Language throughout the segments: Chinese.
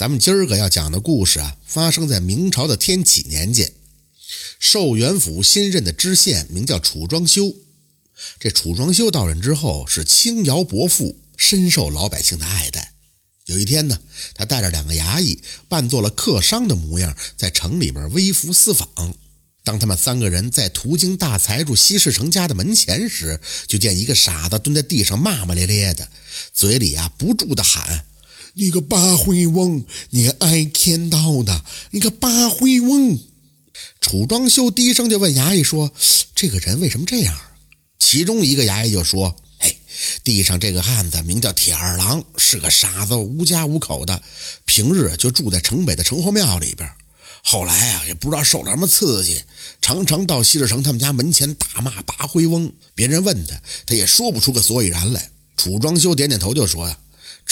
咱们今儿个要讲的故事啊，发生在明朝的天启年间。寿元府新任的知县名叫楚庄修。这楚庄修到任之后是轻徭薄赋，深受老百姓的爱戴。有一天呢，他带着两个衙役，扮作了客商的模样，在城里边微服私访。当他们三个人在途经大财主西市成家的门前时，就见一个傻子蹲在地上骂骂咧咧的，嘴里啊不住的喊。你个八灰翁，你爱天道的，你个八灰翁！楚庄修低声就问衙役说：“这个人为什么这样？”其中一个衙役就说：“嘿，地上这个汉子名叫铁二郎，是个傻子，无家无口的，平日就住在城北的城隍庙里边。后来啊，也不知道受了什么刺激，常常到西市城他们家门前大骂八灰翁。别人问他，他也说不出个所以然来。”楚庄修点点头就说：“呀。”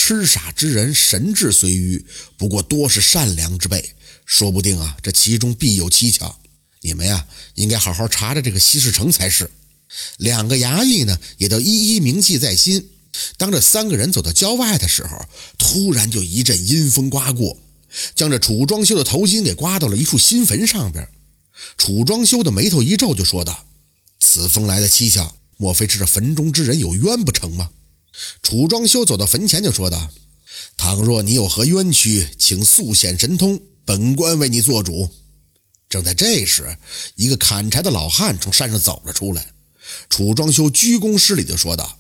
痴傻之人，神智虽愚，不过多是善良之辈。说不定啊，这其中必有蹊跷。你们呀，应该好好查查这个西市城才是。两个衙役呢，也都一一铭记在心。当这三个人走到郊外的时候，突然就一阵阴风刮过，将这楚庄修的头巾给刮到了一处新坟上边。楚庄修的眉头一皱，就说道：“此风来的蹊跷，莫非是这坟中之人有冤不成吗？”楚庄修走到坟前，就说道：“倘若你有何冤屈，请速显神通，本官为你做主。”正在这时，一个砍柴的老汉从山上走了出来。楚庄修鞠躬施礼地说道：“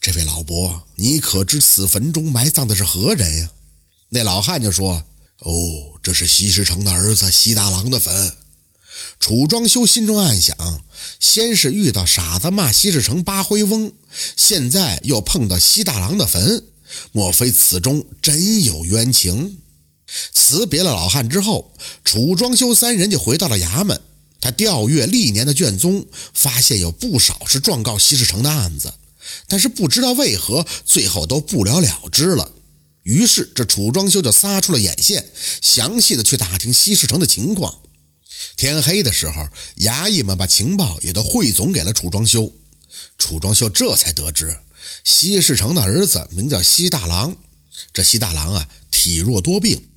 这位老伯，你可知此坟中埋葬的是何人呀？”那老汉就说：“哦，这是西施城的儿子西大郎的坟。”楚庄修心中暗想：先是遇到傻子骂西市城八灰翁，现在又碰到西大郎的坟，莫非此中真有冤情？辞别了老汉之后，楚庄修三人就回到了衙门。他调阅历年的卷宗，发现有不少是状告西市城的案子，但是不知道为何最后都不了了之了。于是这楚庄修就撒出了眼线，详细的去打听西市城的情况。天黑的时候，衙役们把情报也都汇总给了楚庄修。楚庄修这才得知，西市城的儿子名叫西大郎。这西大郎啊，体弱多病。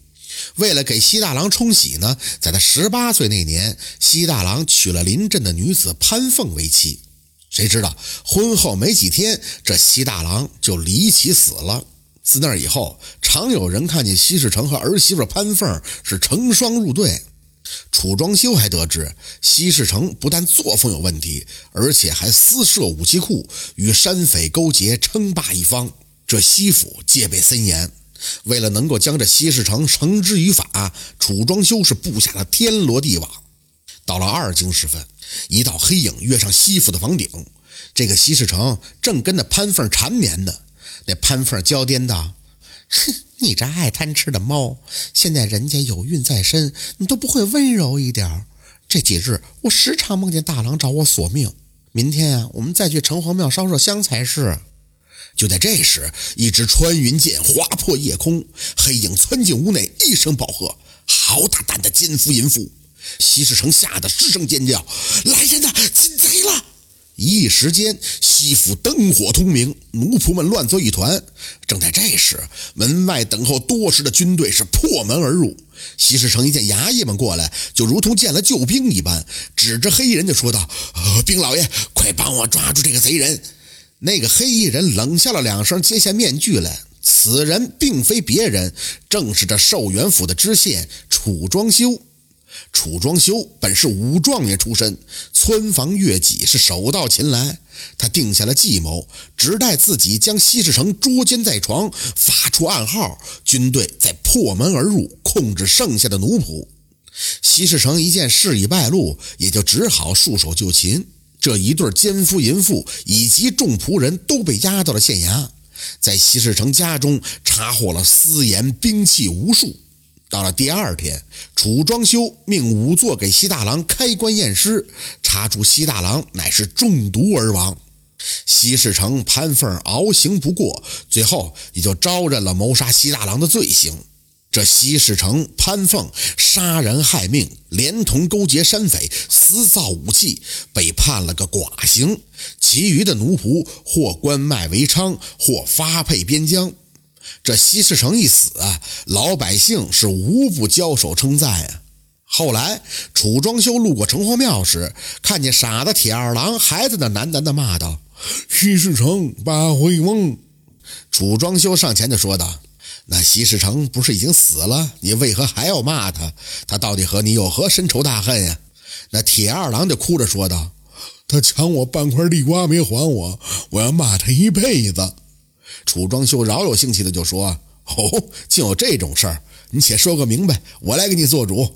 为了给西大郎冲喜呢，在他十八岁那年，西大郎娶了邻镇的女子潘凤为妻。谁知道婚后没几天，这西大郎就离奇死了。自那以后，常有人看见西市城和儿媳妇潘凤是成双入对。楚庄修还得知，西市城不但作风有问题，而且还私设武器库，与山匪勾结，称霸一方。这西府戒备森严，为了能够将这西市城绳之于法，楚庄修是布下了天罗地网。到了二更时分，一道黑影跃上西府的房顶，这个西市城正跟那潘凤缠绵呢。那潘凤娇颠道：“哼。”你这爱贪吃的猫，现在人家有孕在身，你都不会温柔一点这几日我时常梦见大郎找我索命。明天啊，我们再去城隍庙烧烧香才是。就在这时，一支穿云箭划破夜空，黑影窜进屋内，一声暴喝：“好大胆的奸夫淫妇！”西市城吓得失声尖叫：“来人呐，进贼了！”一时间，西府灯火通明，奴仆们乱作一团。正在这时，门外等候多时的军队是破门而入。西市城一见衙役们过来，就如同见了救兵一般，指着黑衣人就说道：“兵老爷，快帮我抓住这个贼人！”那个黑衣人冷笑了两声，揭下面具来。此人并非别人，正是这寿元府的知县楚庄修。楚庄修本是武状元出身，村房越己是手到擒来。他定下了计谋，只待自己将西市城捉奸在床，发出暗号，军队再破门而入，控制剩下的奴仆。西市城一见事已败露，也就只好束手就擒。这一对奸夫淫妇以及众仆人都被押到了县衙，在西市城家中查获了私盐、兵器无数。到了第二天，楚庄修命仵作给西大郎开棺验尸，查出西大郎乃是中毒而亡。西市城潘凤熬刑不过，最后也就招认了谋杀西大郎的罪行。这西市城潘凤杀人害命，连同勾结山匪、私造武器，被判了个寡刑。其余的奴仆或关卖为娼，或发配边疆。这西市城一死啊，老百姓是无不交手称赞啊。后来楚庄修路过城隍庙时，看见傻子铁二郎还在那喃喃地骂道：“西市城八回翁。”楚庄修上前就说道：“那西市城不是已经死了？你为何还要骂他？他到底和你有何深仇大恨呀？”那铁二郎就哭着说道：“他抢我半块地瓜没还我，我要骂他一辈子。”楚庄修饶有兴趣的就说：“哦，竟有这种事儿！你且说个明白，我来给你做主。”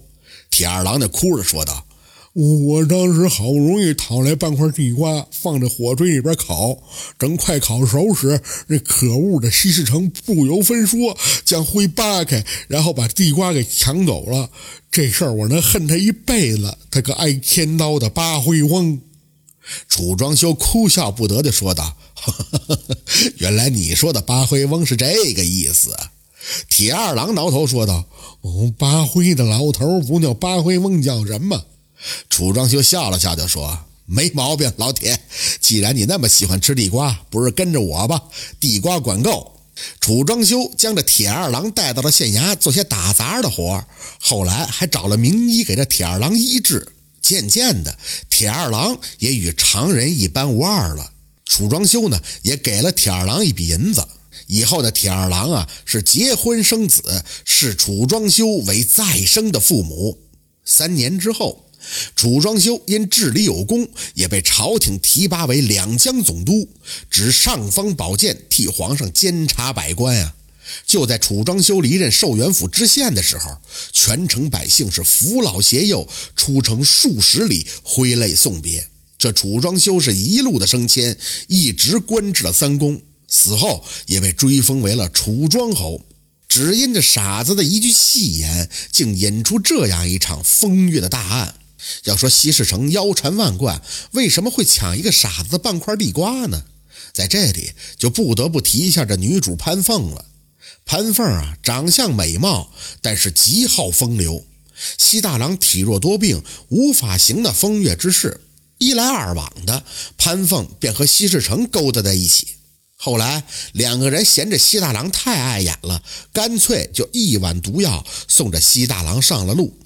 铁二郎就哭着说道：“我当时好不容易讨来半块地瓜，放在火堆里边烤，等快烤熟时，那可恶的西市城不由分说将灰扒开，然后把地瓜给抢走了。这事儿我能恨他一辈子，他个挨天刀的八灰翁。”楚庄修哭笑不得地说道。原来你说的八灰翁是这个意思。铁二郎挠头说道：“哦，八灰的老头不叫八灰翁，叫什么？”楚庄修笑了笑就说：“没毛病，老铁。既然你那么喜欢吃地瓜，不如跟着我吧。地瓜管够。”楚庄修将这铁二郎带到了县衙做些打杂的活后来还找了名医给这铁二郎医治。渐渐的，铁二郎也与常人一般无二了。楚庄修呢，也给了铁二郎一笔银子。以后的铁二郎啊，是结婚生子，视楚庄修为再生的父母。三年之后，楚庄修因治理有功，也被朝廷提拔为两江总督，执尚方宝剑，替皇上监察百官啊。就在楚庄修离任寿元府知县的时候，全城百姓是扶老携幼，出城数十里，挥泪送别。这楚庄修是一路的升迁，一直官至了三公，死后也被追封为了楚庄侯。只因这傻子的一句戏言，竟引出这样一场风月的大案。要说西市城腰缠万贯，为什么会抢一个傻子的半块地瓜呢？在这里就不得不提一下这女主潘凤了。潘凤啊，长相美貌，但是极好风流。西大郎体弱多病，无法行那风月之事。一来二往的，潘凤便和西市城勾搭在一起。后来两个人嫌着西大郎太碍眼了，干脆就一碗毒药送着西大郎上了路。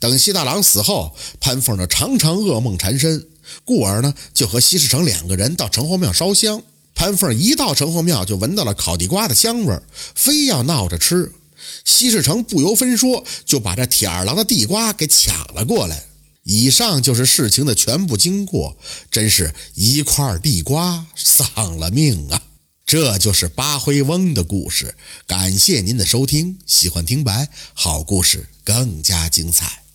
等西大郎死后，潘凤呢常常噩梦缠身，故而呢就和西市城两个人到城隍庙烧香。潘凤一到城隍庙就闻到了烤地瓜的香味非要闹着吃。西市城不由分说就把这铁二郎的地瓜给抢了过来。以上就是事情的全部经过，真是一块地瓜丧了命啊！这就是八灰翁的故事。感谢您的收听，喜欢听白好故事更加精彩。